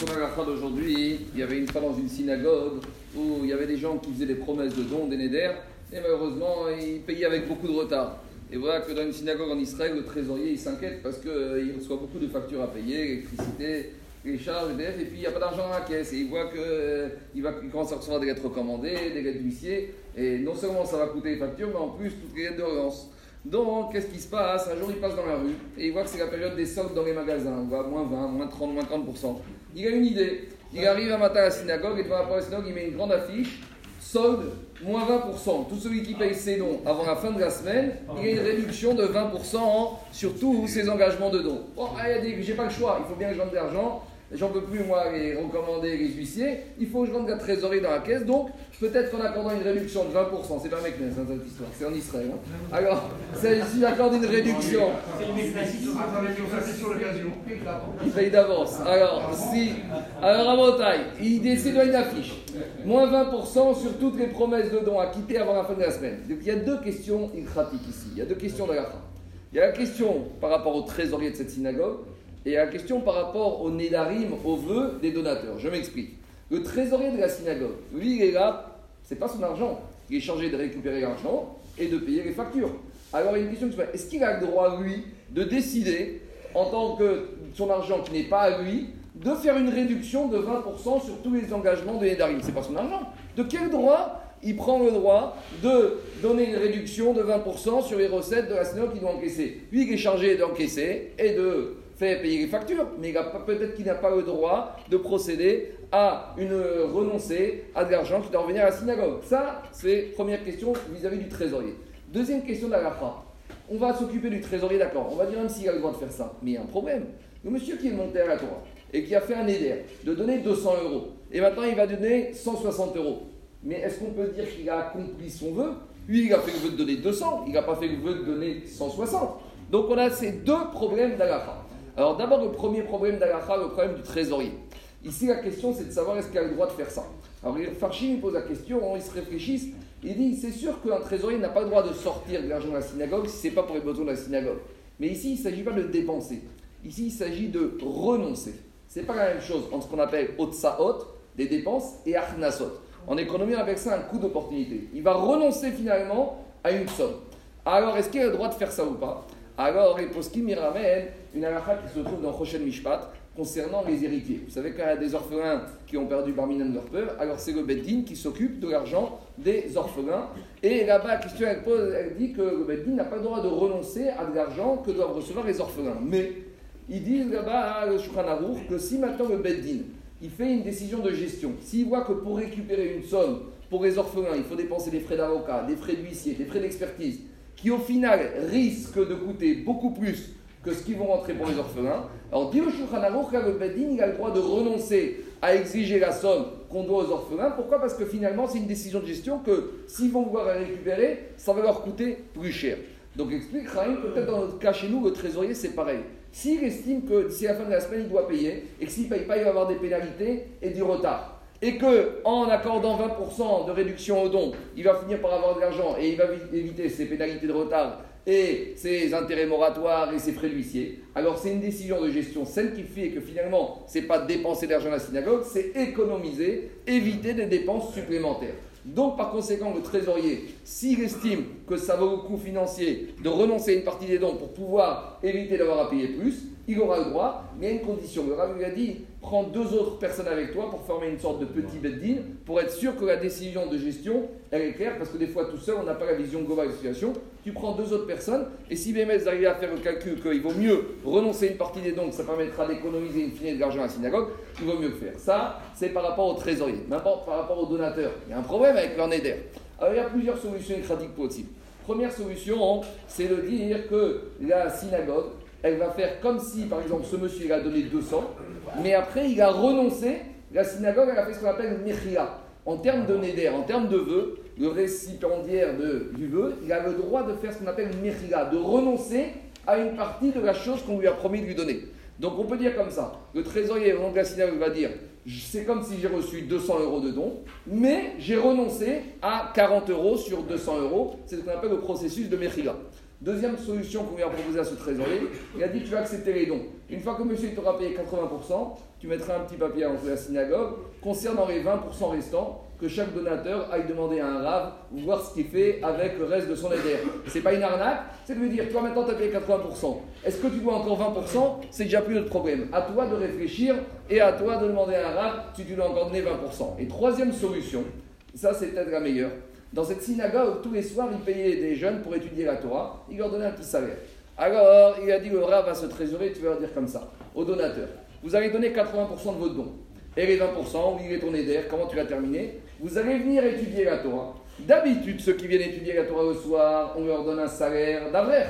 Son agacha d'aujourd'hui, il y avait une fois dans une synagogue où il y avait des gens qui faisaient des promesses de dons, des et malheureusement, ils payaient avec beaucoup de retard. Et voilà que dans une synagogue en Israël, le trésorier il s'inquiète parce qu'il reçoit beaucoup de factures à payer, l'électricité, les charges, et puis il n'y a pas d'argent dans la caisse. Et il voit qu'il va commencer à recevoir des lettres recommandées, des lettres d'huissier, et non seulement ça va coûter les factures, mais en plus toutes les lettres de relance. Donc, qu'est-ce qui se passe? Un jour, il passe dans la rue et il voit que c'est la période des soldes dans les magasins. On voit moins 20, moins 30, moins 30%. Il a une idée. Il arrive un matin à la synagogue et devant la synagogue, il met une grande affiche solde, moins 20%. Tout celui qui paye ses dons avant la fin de la semaine, il a une réduction de 20% sur tous ses engagements de dons. Bon, il a dit j'ai pas le choix, il faut bien que je vende de l'argent. J'en peux plus, moi, les recommander les huissiers. Il faut que je rentre la trésorerie dans la caisse. Donc, peut-être qu'en accordant une réduction de 20%, c'est pas mec, hein, cette histoire, c'est en Israël. Hein. Alors, si j'accorde une réduction. Il paye d'avance. Alors, si. Alors, à Montagne, il décide une affiche. Moins 20% sur toutes les promesses de dons à quitter avant la fin de la semaine. Donc, il y a deux questions pratiquent ici. Il y a deux questions de la. Il y a la question par rapport au trésorier de cette synagogue et la question par rapport au Nédarim, au vœu des donateurs. Je m'explique. Le trésorier de la synagogue, lui, il est là, c'est pas son argent. Il est chargé de récupérer l'argent et de payer les factures. Alors, il y a une question qui se est-ce qu'il a le droit, lui, de décider, en tant que son argent qui n'est pas à lui, de faire une réduction de 20% sur tous les engagements de Nédarim C'est pas son argent. De quel droit il prend le droit de donner une réduction de 20% sur les recettes de la synagogue qu'il doit encaisser. Lui, il est chargé d'encaisser et de fait payer les factures, mais peut-être qu'il n'a pas le droit de procéder à une renoncer à de l'argent qui doit revenir à la synagogue. Ça, c'est première question vis-à-vis du trésorier. Deuxième question de la On va s'occuper du trésorier, d'accord. On va dire même s'il a le droit de faire ça. Mais il y a un problème. Le monsieur qui est monté à la Torah et qui a fait un éder de donner 200 euros, et maintenant il va donner 160 euros. Mais est-ce qu'on peut dire qu'il a accompli son vœu? Lui, il a fait le vœu de donner 200, il n'a pas fait le vœu de donner 160. Donc on a ces deux problèmes d'Alaha. Alors d'abord, le premier problème d'Alaha, le problème du trésorier. Ici, la question, c'est de savoir est-ce qu'il a le droit de faire ça. Alors Farshim pose la question, ils se réfléchissent, il dit c'est sûr qu'un trésorier n'a pas le droit de sortir de l'argent de la synagogue si ce n'est pas pour les besoins de la synagogue. Mais ici, il ne s'agit pas de dépenser. Ici, il s'agit de renoncer. Ce n'est pas la même chose entre ce qu'on appelle otsaot, des dépenses, et achnasot. En économie, on appelle ça un coût d'opportunité. Il va renoncer finalement à une somme. Alors, est-ce qu'il a le droit de faire ça ou pas? Alors, les poskim, il ramène une halakha qui se trouve dans Rochen Mishpat concernant les héritiers. Vous savez qu'il y a des orphelins qui ont perdu Barminan de leur peur, alors c'est le Beddin qui s'occupe de l'argent des orphelins. Et là-bas, la question elle pose, elle dit que le Beddin n'a pas le droit de renoncer à de l'argent que doivent recevoir les orphelins. Mais ils disent là-bas à le Shulchan que si maintenant le Beddin il fait une décision de gestion, s'il voit que pour récupérer une somme pour les orphelins, il faut dépenser des frais d'avocat, des frais d'huissier, des frais d'expertise, qui au final risquent de coûter beaucoup plus que ce qui vont rentrer pour les orphelins. Alors, dit le Shulchan le Bedin, il a le droit de renoncer à exiger la somme qu'on doit aux orphelins. Pourquoi? Parce que finalement, c'est une décision de gestion que s'ils vont vouloir la récupérer, ça va leur coûter plus cher. Donc, explique Rahim, peut-être dans notre cas chez nous, le trésorier, c'est pareil. S'il estime que d'ici la fin de la semaine, il doit payer, et que s'il ne paye pas, il va avoir des pénalités et du retard, et que en accordant 20% de réduction au don, il va finir par avoir de l'argent et il va éviter ces pénalités de retard et ses intérêts moratoires et ses frais d'huissier, alors c'est une décision de gestion celle qui fait que finalement, c'est pas dépenser d'argent à la synagogue, c'est économiser, éviter des dépenses supplémentaires. Donc, par conséquent, le trésorier, s'il estime que ça vaut le coup financier de renoncer à une partie des dons pour pouvoir éviter d'avoir à payer plus, il aura le droit, mais à une condition. Le Rav lui a dit prends deux autres personnes avec toi pour former une sorte de petit beddin, pour être sûr que la décision de gestion, elle est claire, parce que des fois, tout seul, on n'a pas la vision globale de la situation. Tu prends deux autres personnes, et si BMS arrive à faire le calcul qu'il vaut mieux renoncer une partie des dons, ça permettra d'économiser une fine de l'argent à la synagogue, il vaut mieux le faire. Ça, c'est par rapport au trésorier. N'importe par rapport aux donateurs. Il y a un problème avec leur NEDER. Alors, il y a plusieurs solutions écratiques possibles. Première solution, c'est de dire que la synagogue, elle va faire comme si, par exemple, ce monsieur il a donné 200, mais après il a renoncé, la synagogue elle a fait ce qu'on appelle Mechia. En termes de Neder, en termes de vœux, le récipiendaire de, du vœu, il a le droit de faire ce qu'on appelle Mechia, de renoncer à une partie de la chose qu'on lui a promis de lui donner. Donc on peut dire comme ça, le trésorier de la va dire, c'est comme si j'ai reçu 200 euros de dons, mais j'ai renoncé à 40 euros sur 200 euros, c'est ce qu'on appelle le processus de Mechila. Deuxième solution qu'on a proposé à ce trésorier, il a dit tu vas accepter les dons. Une fois que monsieur t'aura payé 80%, tu mettras un petit papier à la synagogue concernant les 20% restants que chaque donateur aille demander à un rave voir ce qu'il fait avec le reste de son aider. C'est pas une arnaque, c'est de lui dire toi maintenant tu as payé 80%. Est-ce que tu dois encore 20% C'est déjà plus notre problème. À toi de réfléchir et à toi de demander à un rave si tu dois encore donner 20%. Et troisième solution, ça c'est peut-être la meilleure. Dans cette synagogue, tous les soirs, il payait des jeunes pour étudier la Torah. Il leur donnait un petit salaire. Alors, il a dit au Rav à ce trésorier, tu vas leur dire comme ça, au donateur, vous allez donner 80% de votre don. Et les 20%, où il est tourné d'air, comment tu l'as terminé? Vous allez venir étudier la Torah. D'habitude, ceux qui viennent étudier la Torah le soir, on leur donne un salaire d'avrer.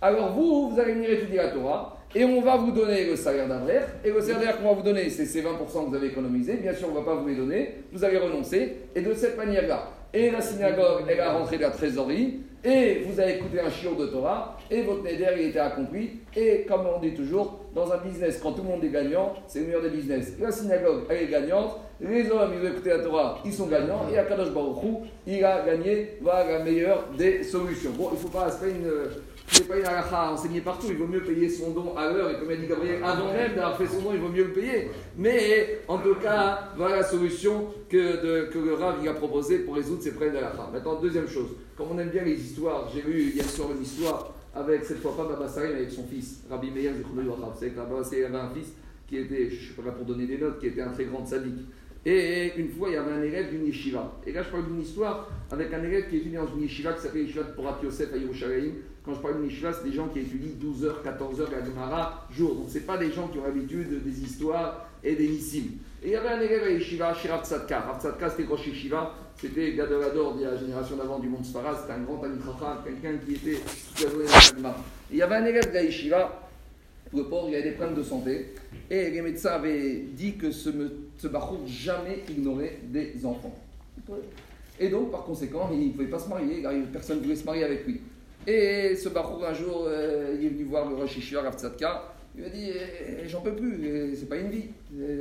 Alors vous, vous allez venir étudier la Torah, et on va vous donner le salaire d'avrer. Et le salaire qu'on va vous donner, c'est ces 20% que vous avez économisés. Bien sûr, on ne va pas vous les donner. Vous allez renoncer. Et de cette manière-là, et la synagogue, elle a rentré de la trésorerie, et vous avez écouté un chiot de Torah, et votre neder, il était accompli, et comme on dit toujours, dans un business, quand tout le monde est gagnant, c'est le meilleur des business. La synagogue, elle est gagnante, les hommes, ils ont écouté la Torah, ils sont gagnants, et Akadosh Baruch Hu, il a gagné, va la meilleure des solutions. Bon, il ne faut pas faire une n'est pas une halakha à enseigner partout, il vaut mieux payer son don à l'heure, et comme a dit Gabriel, avant même d'avoir fait son don, il vaut mieux le payer. Mais en tout cas, voilà la solution que, que le Rav a proposée pour résoudre ces problèmes d'halakha. Maintenant, deuxième chose, comme on aime bien les histoires, j'ai vu hier soir une histoire avec cette fois pas Baba Sarim avec son fils, Rabbi Meir Vous savez que Baba avait un fils qui était, je ne suis pas là pour donner des notes, qui était un très grand sadique. Et une fois, il y avait un élève d'une yeshiva. Et là, je parle d'une histoire avec un élève qui venu dans une yeshiva qui s'appelle Yeshiva de Porat Yosef à Yerushalayim. Quand je parle d'une yeshiva, c'est des gens qui étudient 12 heures, 14 heures la Gemara jour. Donc, ce pas des gens qui ont l'habitude des histoires et des nissim. Et il y avait un élève à Yeshiva, Shirav Tzadka. Rav Tzadka, c'était Rosh Yeshiva. C'était Gadolador de la génération d'avant du monde Sfarad. C'était un grand Amitracham, quelqu'un qui était journée dans la Il y avait un élève de Yeshiva. Le pauvre, il avait des problèmes de santé. Et les médecins avaient dit que ce, ce jamais ignorait des enfants. Et donc, par conséquent, il ne pouvait pas se marier, personne ne voulait se marier avec lui. Et ce Bachour, un jour, euh, il est venu voir le Rosh Yeshiva, il lui a dit eh, eh, J'en peux plus, c'est pas une vie.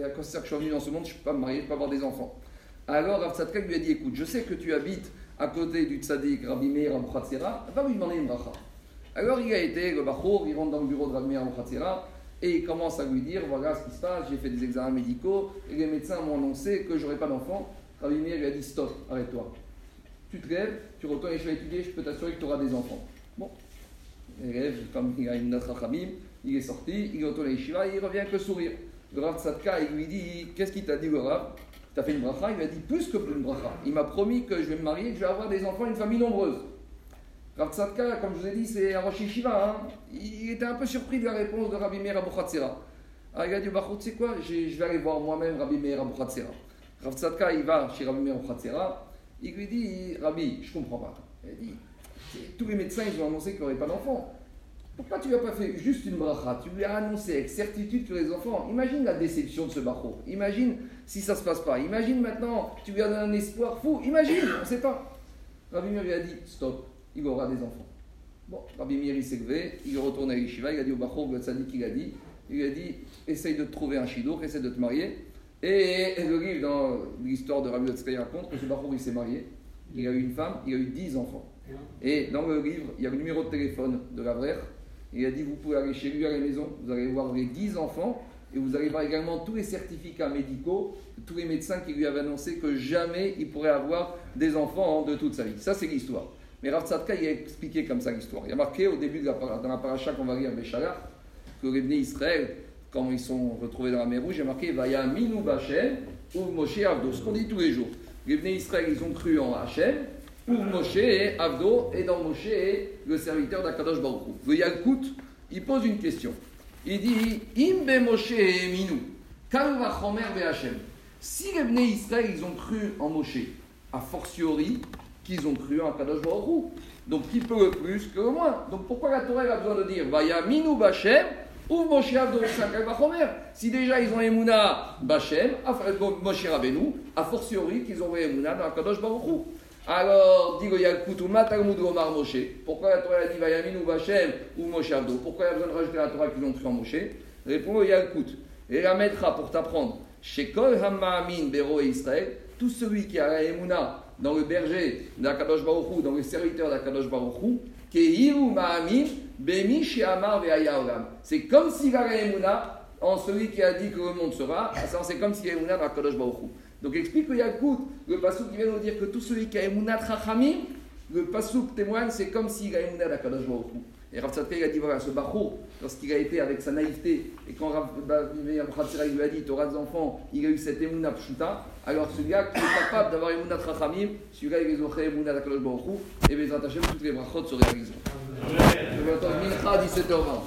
À de ça que je suis venu dans ce monde, je ne peux pas me marier, je ne peux pas avoir des enfants. Alors Rav lui a dit Écoute, je sais que tu habites à côté du Tzadik Rabbi Meir Abouchatzera, va lui demander une bracha. Alors il a été, le Bachour, il rentre dans le bureau de Rabbi Meir Abouchatzera, et il commence à lui dire voilà ce qui se passe, j'ai fait des examens médicaux, et les médecins m'ont annoncé que j'aurais pas d'enfant. Rabbi Meir lui a dit stop, arrête-toi. Tu te lèves, tu retournes à étudier, je peux t'assurer que tu auras des enfants. Bon, l'élève, comme il a une autre Khamim, il est sorti, il retourne à Yeshiva et il revient avec le sourire. Le Rav Tzadka, il lui dit Qu'est-ce qu'il t'a dit, le Rav? T'as fait une bracha? Il lui a dit Plus que une bracha. Il m'a promis que je vais me marier, que je vais avoir des enfants, une famille nombreuse. Rav Tzadka, comme je vous ai dit, c'est un Rosh. Hein. Il était un peu surpris de la réponse de Rabbi Meir Abouchatzera. Alors il a dit Bachout, tu sais quoi Je vais aller voir moi-même Rabbi Meir Abouchatzera. Rav Tzadka, il va chez Rabbi Meir Abouchatzera. Il lui dit Rabbi, je comprends pas. Il dit tous les médecins, ils ont annoncé qu'il n'y aurait pas d'enfants. Pourquoi tu n'as pas fait juste une bracha? Tu lui as annoncé avec certitude que les enfants. Imagine la déception de ce barreau. Imagine si ça ne se passe pas. Imagine maintenant, tu lui as donné un espoir fou. Imagine, on ne sait pas. Rabbi Meir lui a dit stop, il aura des enfants. Bon, Rabbi Meir il s'est levé, il retourne à Yeshiva, il a dit au barreau, le tzaddik, il a dit il a dit essaye de trouver un shidour, essaye de te marier. Et, le livre, dans l'histoire de Rabbi Yotzkei raconte que ce barreau, il s'est marié. Il a eu une femme, il a eu dix enfants. Et dans le livre, il y a le numéro de téléphone de la vraie. Il a dit Vous pouvez aller chez lui à la maison, vous allez voir les 10 enfants, et vous allez voir également tous les certificats médicaux, tous les médecins qui lui avaient annoncé que jamais il pourrait avoir des enfants de toute sa vie. Ça, c'est l'histoire. Mais Rav il a expliqué comme ça l'histoire. Il a marqué au début de la, dans la paracha qu'on va lire Béchalach, que les Bnei Israël, quand ils sont retrouvés dans la mer Rouge, il a marqué Vaya Minou Bachem ou Moshe Avdo, ce qu'on dit tous les jours. Les Bnei Israël, ils ont cru en Hachem, pour Moshe et Avdo, et dans Moshe le serviteur d'Akadosh Baruch Le Yalkut, il pose une question. Il dit Imbe Moshe et Minou, Chomer Hashem. Si les Bnei Israël, ils ont cru en Moshe, a fortiori qu'ils ont cru en Kadosh Baruch Donc qui peut plus que moins Donc pourquoi la Torah a besoin de dire Vaya Minou Bachem ou Moshe Avdo Chomer Si déjà ils ont Emouna Bachem, Moshe Rabbeinu, a fortiori qu'ils ont Emouna dans Kadosh Baruch alors, dit Yalkutumat Talmud Omar Moshe. Pourquoi la Torah a dit Vayamin ou Vachem ou Moshe Abdo Pourquoi il a besoin de rajouter la Torah qu'ils ont pris en Moshe? Répond le Yalkut. Et la mettra pour t'apprendre. Chez Kol Hamamin Bero et Israël, tout celui qui a la Emouna dans le berger d'Akadosh Baruchou, dans le serviteur d'Akadosh Baruchou. C'est comme s'il a la Emouna en celui qui a dit que le monde sera, c'est comme s'il y a Emouna dans Akadosh Baruchou. Donc explique le Yakout, le Passouk qui vient nous dire que tout celui qui a Emouna Trachamim, le Passouk témoigne, c'est comme s'il a Emouna d'Akadosh Baruchou. Et Rav Tzadka, il a dit voilà, ce Bachour, lorsqu'il a été avec sa naïveté, et quand Rav Tzadka lui a dit tu auras des enfants, il a eu cette Emouna Pshuta, alors celui-là qui est capable d'avoir Emouna Trachamim, celui-là il a Emouna d'Akadosh Baruchou, et bien Hashem, toutes les brachot se réalisent. Je vais attendre Mincha 17h20.